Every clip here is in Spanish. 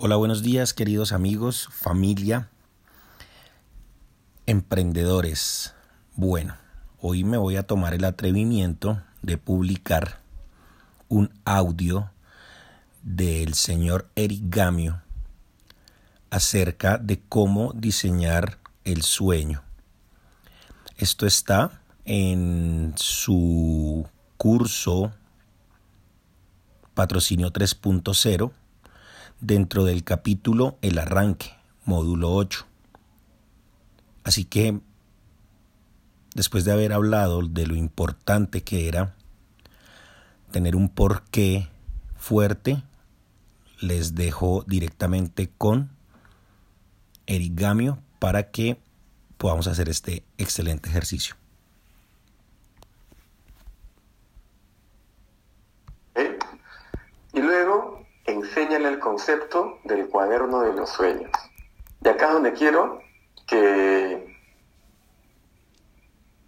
Hola, buenos días queridos amigos, familia, emprendedores. Bueno, hoy me voy a tomar el atrevimiento de publicar un audio del señor Eric Gamio acerca de cómo diseñar el sueño. Esto está en su curso Patrocinio 3.0 dentro del capítulo El arranque, módulo 8. Así que, después de haber hablado de lo importante que era tener un porqué fuerte, les dejo directamente con Erigamio para que podamos hacer este excelente ejercicio. Y luego enséñale el concepto del cuaderno de los sueños. Y acá es donde quiero que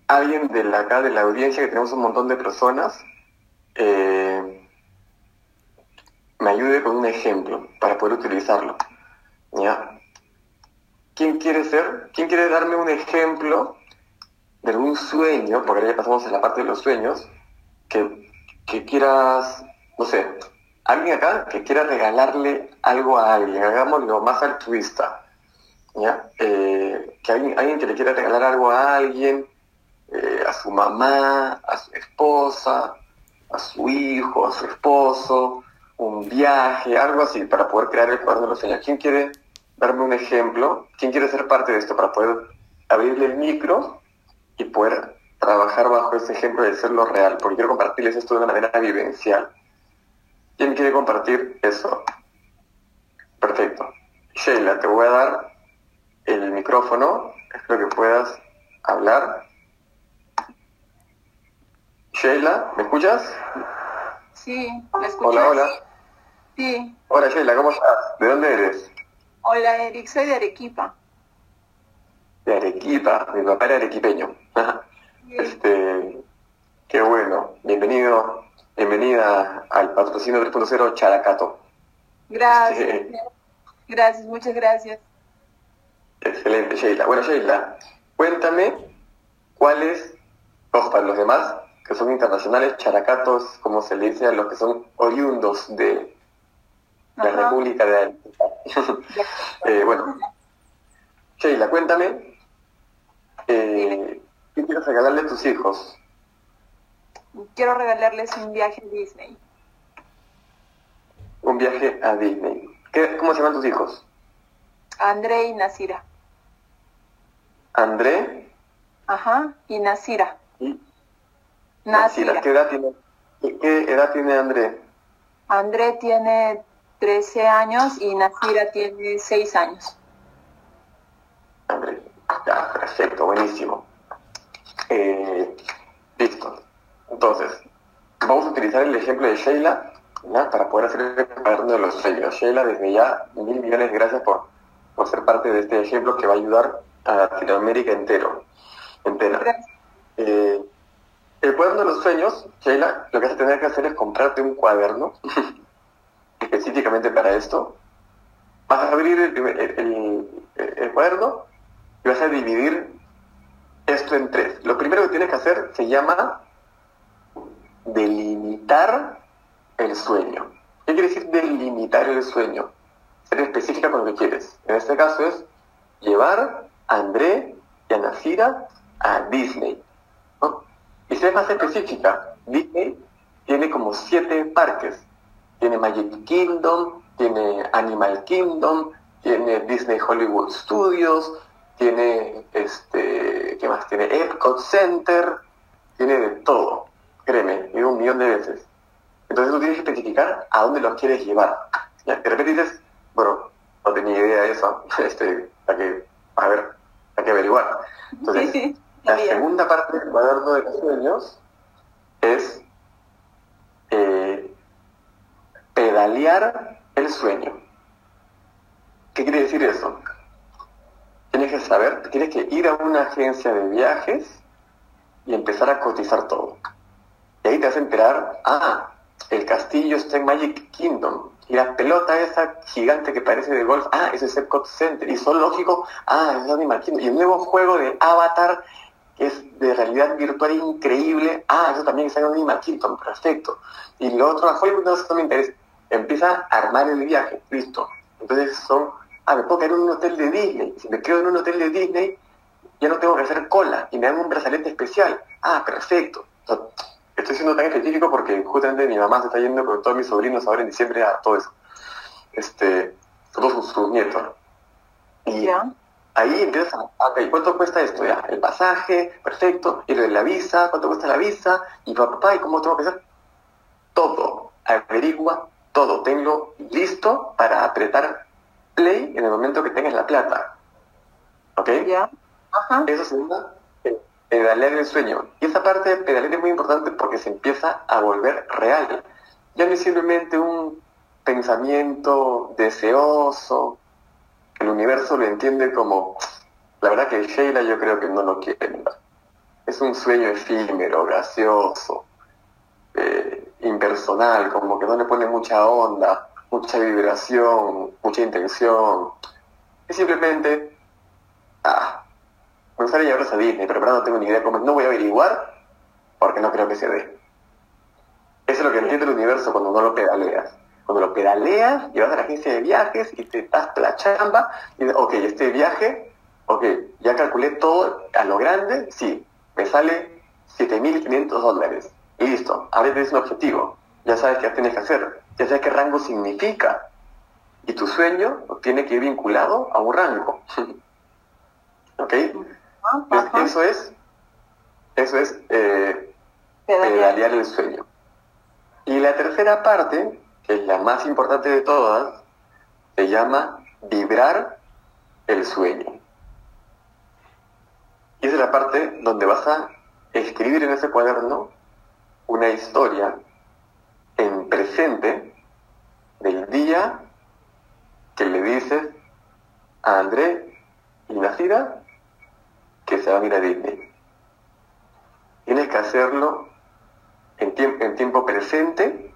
alguien de la, acá de la audiencia, que tenemos un montón de personas, eh, me ayude con un ejemplo para poder utilizarlo. ¿Ya? ¿Quién quiere ser? ¿Quién quiere darme un ejemplo de un sueño, porque ya pasamos en la parte de los sueños, que, que quieras, no sé, alguien acá que quiera regalarle algo a alguien, hagámoslo más altruista. ¿ya? Eh, que alguien, alguien, que le quiera regalar algo a alguien, eh, a su mamá, a su esposa, a su hijo, a su esposo, un viaje, algo así, para poder crear el cuaderno de los sueños. ¿Quién quiere darme un ejemplo? ¿Quién quiere ser parte de esto para poder abrirle el micro y poder trabajar bajo ese ejemplo de serlo real? Porque quiero compartirles esto de una manera vivencial. ¿Quién quiere compartir eso? Perfecto. Sheila, te voy a dar el micrófono. Espero que puedas hablar. Sheila, ¿me escuchas? Sí, ¿me escuchas? Hola, hola. Sí. Hola Sheila, ¿cómo estás? ¿De dónde eres? Hola Eric, soy de Arequipa. De Arequipa, mi papá era arequipeño. este, qué bueno. Bienvenido Bienvenida al patrocinio 3.0 Characato. Gracias. Gracias, muchas gracias. Excelente, Sheila. Bueno, Sheila, cuéntame cuáles, ojo, para los demás, que son internacionales, characatos, como se le dice a los que son oriundos de la República de eh, bueno, Sheila, cuéntame, eh, ¿qué quieres regalarle a tus hijos? Quiero regalarles un viaje a Disney. Un viaje a Disney. ¿Qué, ¿Cómo se llaman tus hijos? André y Nasira. ¿André? Ajá, y Nasira. ¿Y? Nasira. ¿Qué edad tiene, qué edad tiene André? André tiene 13 años y Nasira tiene 6 años. André, ya, perfecto, buenísimo. Eh. Entonces, vamos a utilizar el ejemplo de Sheila para poder hacer el cuaderno de los sueños. Sheila, desde ya, mil millones de gracias por, por ser parte de este ejemplo que va a ayudar a Latinoamérica entero, entera. Eh, el cuaderno de los sueños, Sheila, lo que vas a tener que hacer es comprarte un cuaderno específicamente para esto. Vas a abrir el, el, el cuaderno y vas a dividir esto en tres. Lo primero que tienes que hacer se llama delimitar el sueño. ¿Qué quiere decir delimitar el sueño? Ser específica con lo que quieres. En este caso es llevar a André y a Nasira a Disney. Y ser más específica, Disney tiene como siete parques. Tiene Magic Kingdom, tiene Animal Kingdom, tiene Disney Hollywood Studios, tiene este, ¿qué más? Tiene Epcot Center, tiene de todo créeme, digo un millón de veces. Entonces tú tienes que especificar a dónde los quieres llevar. ¿Ya? De repente dices, bueno, no tenía idea de eso, este, hay que, a ver, hay que averiguar. Entonces, la segunda parte del cuaderno de los sueños es eh, pedalear el sueño. ¿Qué quiere decir eso? Tienes que saber, tienes que ir a una agencia de viajes y empezar a cotizar todo. Ahí te vas a enterar, ah, el castillo está en Magic Kingdom. Y la pelota esa gigante que parece de golf, ah, es Epcot Center. Y zoológico, ah, es Animal Kingdom. Y el nuevo juego de Avatar, que es de realidad virtual increíble, ah, eso también es Animal Kingdom, perfecto. Y lo otro, a Hollywood no eso me interesa. Empieza a armar el viaje, listo. Entonces son, ah, me puedo quedar en un hotel de Disney. Si me quedo en un hotel de Disney, ya no tengo que hacer cola y me dan un brazalete especial. Ah, perfecto. Estoy siendo tan específico porque justamente mi mamá se está yendo con todos mis sobrinos ahora en diciembre a todo eso. Este, todos sus, nietos. Y ahí empiezas a, ok, ¿cuánto cuesta esto? Ya, el pasaje, perfecto, y lo de la visa, ¿cuánto cuesta la visa? Y papá, ¿y cómo tengo que hacer? Todo, averigua todo, tengo listo para apretar play en el momento que tengas la plata. ¿Ok? Ya. Ajá. Eso se llama pedalear el sueño. Y esa parte de pedalear es muy importante porque se empieza a volver real. Ya no es simplemente un pensamiento deseoso, el universo lo entiende como, la verdad que Sheila yo creo que no lo quiere. Es un sueño efímero, gracioso, eh, impersonal, como que no le pone mucha onda, mucha vibración, mucha intención. Es simplemente, ah, gustaría llevarlos a Disney, pero no tengo ni idea cómo. No voy a averiguar porque no creo que se dé. Eso es lo que entiende el universo cuando no lo pedaleas. Cuando lo pedaleas, llevas a la agencia de viajes y te das la chamba y ok, este viaje, ok, ya calculé todo a lo grande, sí, me sale 7.500 dólares. Y listo, ahora tienes un objetivo. Ya sabes qué tienes que hacer. Ya sabes qué rango significa. Y tu sueño tiene que ir vinculado a un rango. ¿Ok? Eso es, eso es eh, pedalear el sueño. Y la tercera parte, que es la más importante de todas, se llama vibrar el sueño. Y esa es la parte donde vas a escribir en ese cuaderno una historia en presente del día que le dices a André y Nacida que se van a ir a Disney. Tienes que hacerlo en, en tiempo presente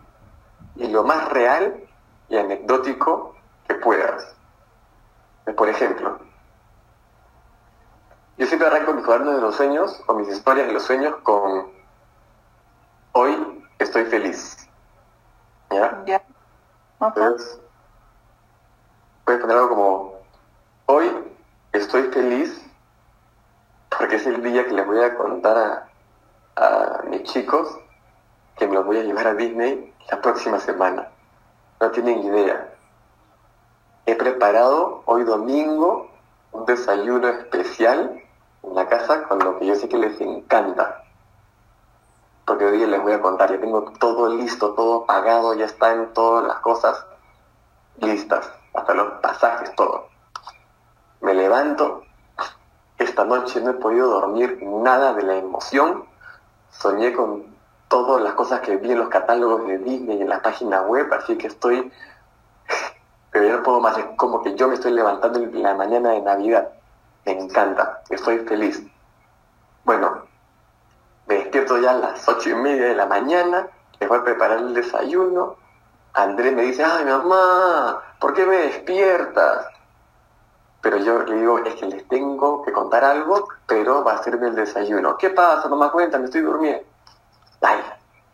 y lo más real y anecdótico que puedas. Por ejemplo, yo siempre arranco mis cuadernos de los sueños o mis historias de los sueños con hoy estoy feliz. ¿Ya? Ya. Entonces, puedes poner algo como hoy estoy feliz porque es el día que les voy a contar a, mis chicos que me los voy a llevar a Disney la próxima semana. No tienen idea. He preparado hoy domingo un desayuno especial en la casa con lo que yo sé que les encanta. Porque hoy les voy a contar, ya tengo todo listo, todo pagado, ya están todas las cosas listas, hasta los pasajes, todo. Me levanto, esta noche no he podido dormir nada de la emoción. Soñé con todas las cosas que vi en los catálogos de Disney y en la página web, así que estoy... Pero puedo más, es como que yo me estoy levantando en la mañana de Navidad. Me encanta, estoy feliz. Bueno, me despierto ya a las ocho y media de la mañana, les voy a preparar el desayuno. André me dice, ay mamá, ¿por qué me despiertas? Pero yo le digo, es que les tengo que contar algo, pero va a ser el desayuno. ¿Qué pasa? No me cuenta, me estoy durmiendo. Ay,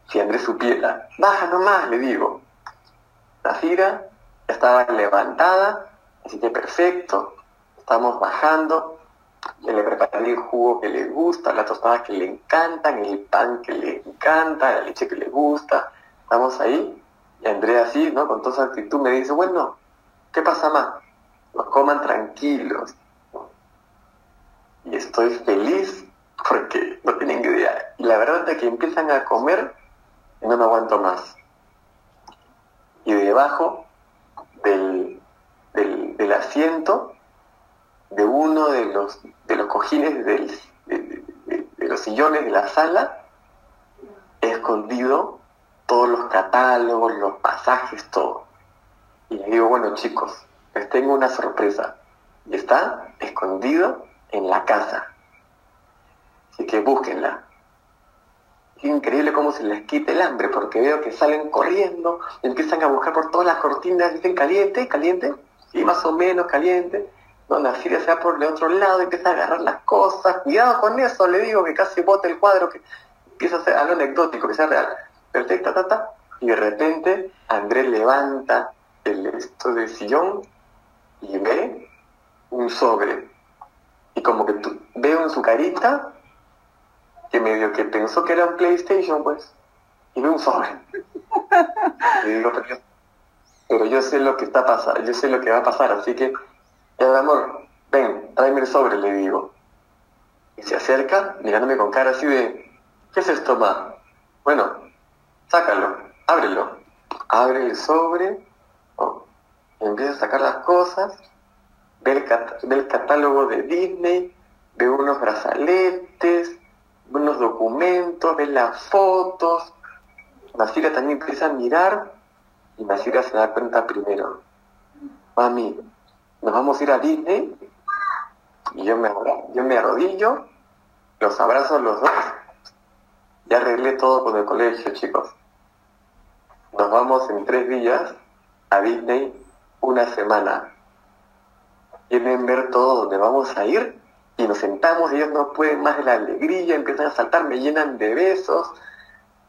si Andrés supiera, baja nomás, le digo. La fira estaba levantada, así que perfecto, estamos bajando, le preparé el jugo que le gusta, la tostada que le encantan, el pan que le encanta, la leche que le gusta, estamos ahí, y Andrea así, ¿no? Con toda su actitud me dice, bueno, ¿qué pasa más? Los coman tranquilos. Y estoy feliz porque no tienen idea. Y la verdad es que empiezan a comer y no me aguanto más. Y debajo del, del, asiento de uno de los, de los cojines de, de los sillones de la sala, he escondido todos los catálogos, los pasajes, todo. Y le digo, bueno chicos, les tengo una sorpresa. Y está escondido en la casa. Así que búsquenla. increíble cómo se les quita el hambre, porque veo que salen corriendo, empiezan a buscar por todas las cortinas, dicen caliente, caliente, y más o menos caliente. No, Nasiria se va por el otro lado, empieza a agarrar las cosas, cuidado con eso, le digo que casi bote el cuadro, que empieza a ser algo anecdótico, que sea real. Perfecto, ta, y de repente Andrés levanta el esto del sillón y ve un sobre. Y como que veo en su carita que medio que pensó que era un PlayStation, pues, y ve un sobre. pero yo, pero yo sé lo que está pasando, yo sé lo que va a pasar, así que, ya, amor, ven, tráeme el sobre, le digo. Y se acerca, mirándome con cara así de, ¿qué es esto, ma? Bueno, sácalo, ábrelo. Abre el sobre, empieza a sacar las cosas, ve el, catálogo de Disney, ve unos brazaletes, unos documentos, ve las fotos. Nasira también empieza a mirar y Nasira se da cuenta primero. Mami, nos vamos a ir a Disney y yo me, yo me arrodillo, los abrazo los dos. Ya arreglé todo con el colegio, chicos. Nos vamos en tres días a Disney una semana. Quieren ver todo donde vamos a ir y nos sentamos y ellos no pueden más de la alegría, empiezan a saltar, me llenan de besos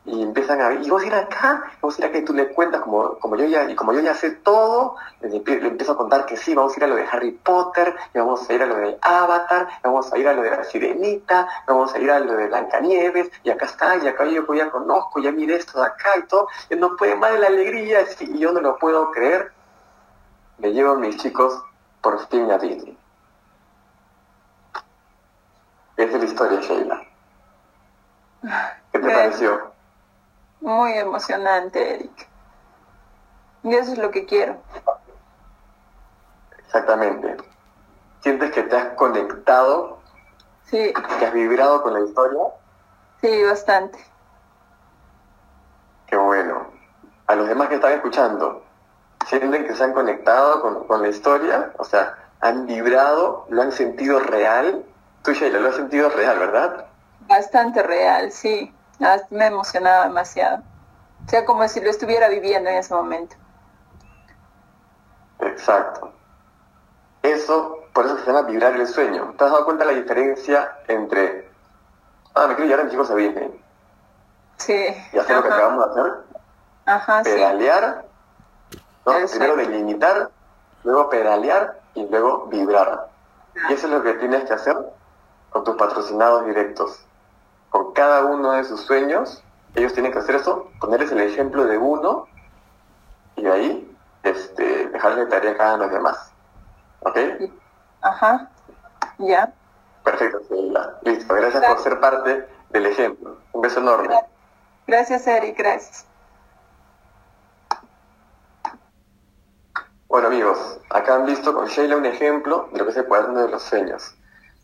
y empiezan a ver, y vamos a ir acá, vamos a ir acá y tú le cuentas como, como yo ya, y como yo ya sé todo, le, empiezo a contar que sí, vamos a ir a lo de Harry Potter, y vamos a ir a lo de Avatar, vamos a ir a lo de la Sirenita, vamos a ir a lo de Blancanieves, y acá está, y acá yo ya conozco, ya mire esto de acá y todo, y no puede más de la alegría, y yo no lo puedo creer, me llevo a mis chicos por fin a Disney. Esa es la historia, Sheila. ¿Qué te pareció? Muy emocionante, Eric. Y eso es lo que quiero. Exactamente. ¿Sientes que te has conectado? Sí. ¿Que has vibrado con la historia? Sí, bastante. Qué bueno. A los demás que están escuchando, ¿sienten que se han conectado con, con la historia? O sea, ¿han vibrado? ¿Lo han sentido real? Tú, Sheila, lo has sentido real, ¿verdad? Bastante real, sí. Ah, me emocionaba demasiado. O sea, como si lo estuviera viviendo en ese momento. Exacto. Eso, por eso se llama vibrar el sueño. ¿Te has dado cuenta de la diferencia entre, ah, me quiero llevar a mis hijos a Disney? Sí. Y hacer lo que acabamos de hacer. Ajá, pedalear, ¿no? Primero delimitar, luego pedalear y luego vibrar. Y eso es lo que tienes que hacer con tus patrocinados directos con cada uno de sus sueños, ellos tienen que hacer eso, ponerles el ejemplo de uno y de ahí este, dejarles de tarea a cada uno de los demás. ¿Ok? Ajá, ya. Perfecto, Listo, gracias, por ser parte del ejemplo. Un beso enorme. Gracias, Eric, gracias. Bueno amigos, acá han visto con Sheila un ejemplo de lo que es el cuaderno de los sueños.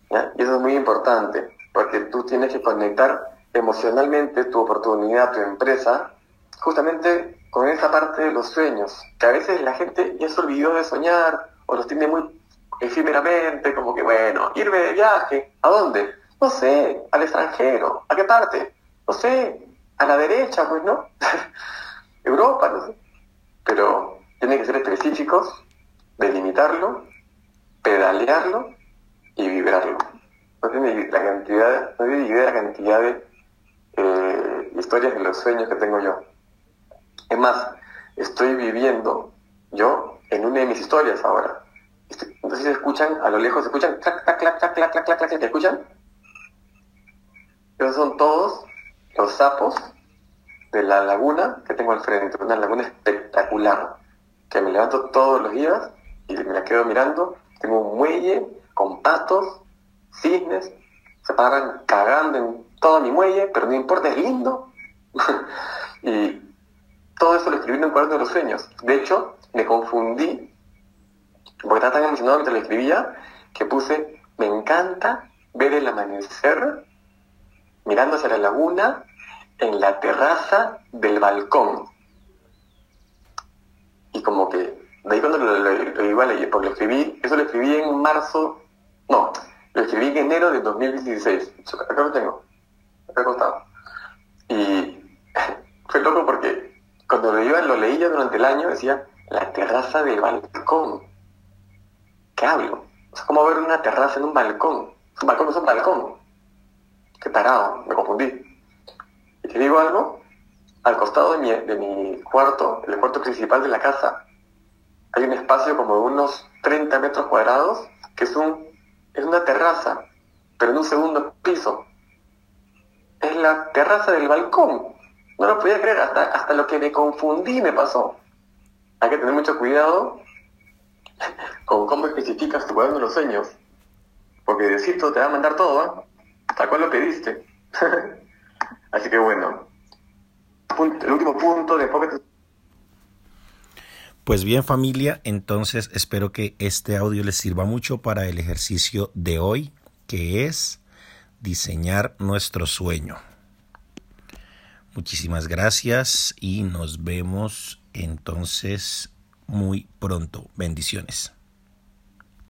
Y eso es muy importante porque tú tienes que conectar emocionalmente tu oportunidad, tu empresa, justamente con esa parte de los sueños, que a veces la gente ya se olvidó de soñar o los tiene muy efímeramente, como que, bueno, irme de viaje, ¿a dónde? No sé, al extranjero, ¿a qué parte? No sé, a la derecha, pues no, Europa, no sé. Pero tienen que ser específicos, delimitarlo, pedalearlo y vibrarlo. No tiene la cantidad, no tiene la cantidad de eh, historias de los sueños que tengo yo. Es más, estoy viviendo yo en una de mis historias ahora. Este, Entonces se escuchan, a lo lejos se escuchan, clac, clac, clac, clac, clac, clac, clac, ¿te escuchan? Esos son todos los sapos de la laguna que tengo al frente, una laguna espectacular que me levanto todos los días y me la quedo mirando. Tengo un muelle con patos, cisnes, se paran cagando en todo mi muelle, pero no importa, es lindo. y todo eso lo escribí en un cuaderno de los sueños. De hecho, me confundí, porque estaba tan emocionado mientras lo escribía, que puse, me encanta ver el amanecer mirando hacia la laguna en la terraza del balcón. Como que, de ahí cuando lo, iba a leer, porque lo escribí, eso lo escribí en marzo, no, lo escribí en enero de 2016. Acá lo tengo. Acá costado. Y fue loco porque cuando lo, iba, lo leí yo durante el año decía la terraza del balcón. ¿Qué hablo? Es como ver una terraza en un balcón. Un balcón no es un balcón. Qué tarado, me confundí. Y te digo algo, al costado de mi, de mi cuarto, el cuarto principal de la casa, hay un espacio como de unos 30 metros cuadrados, que es, un, es una terraza, pero en un segundo piso. Es la terraza del balcón. No lo podía creer, hasta, hasta lo que me confundí me pasó. Hay que tener mucho cuidado con cómo especificas tu cuaderno de los sueños. Porque Diosito te va a mandar todo, ¿eh? Tal cual lo pediste. Así que bueno. El último punto de Pocket pues bien familia, entonces espero que este audio les sirva mucho para el ejercicio de hoy, que es diseñar nuestro sueño. Muchísimas gracias y nos vemos entonces muy pronto. Bendiciones.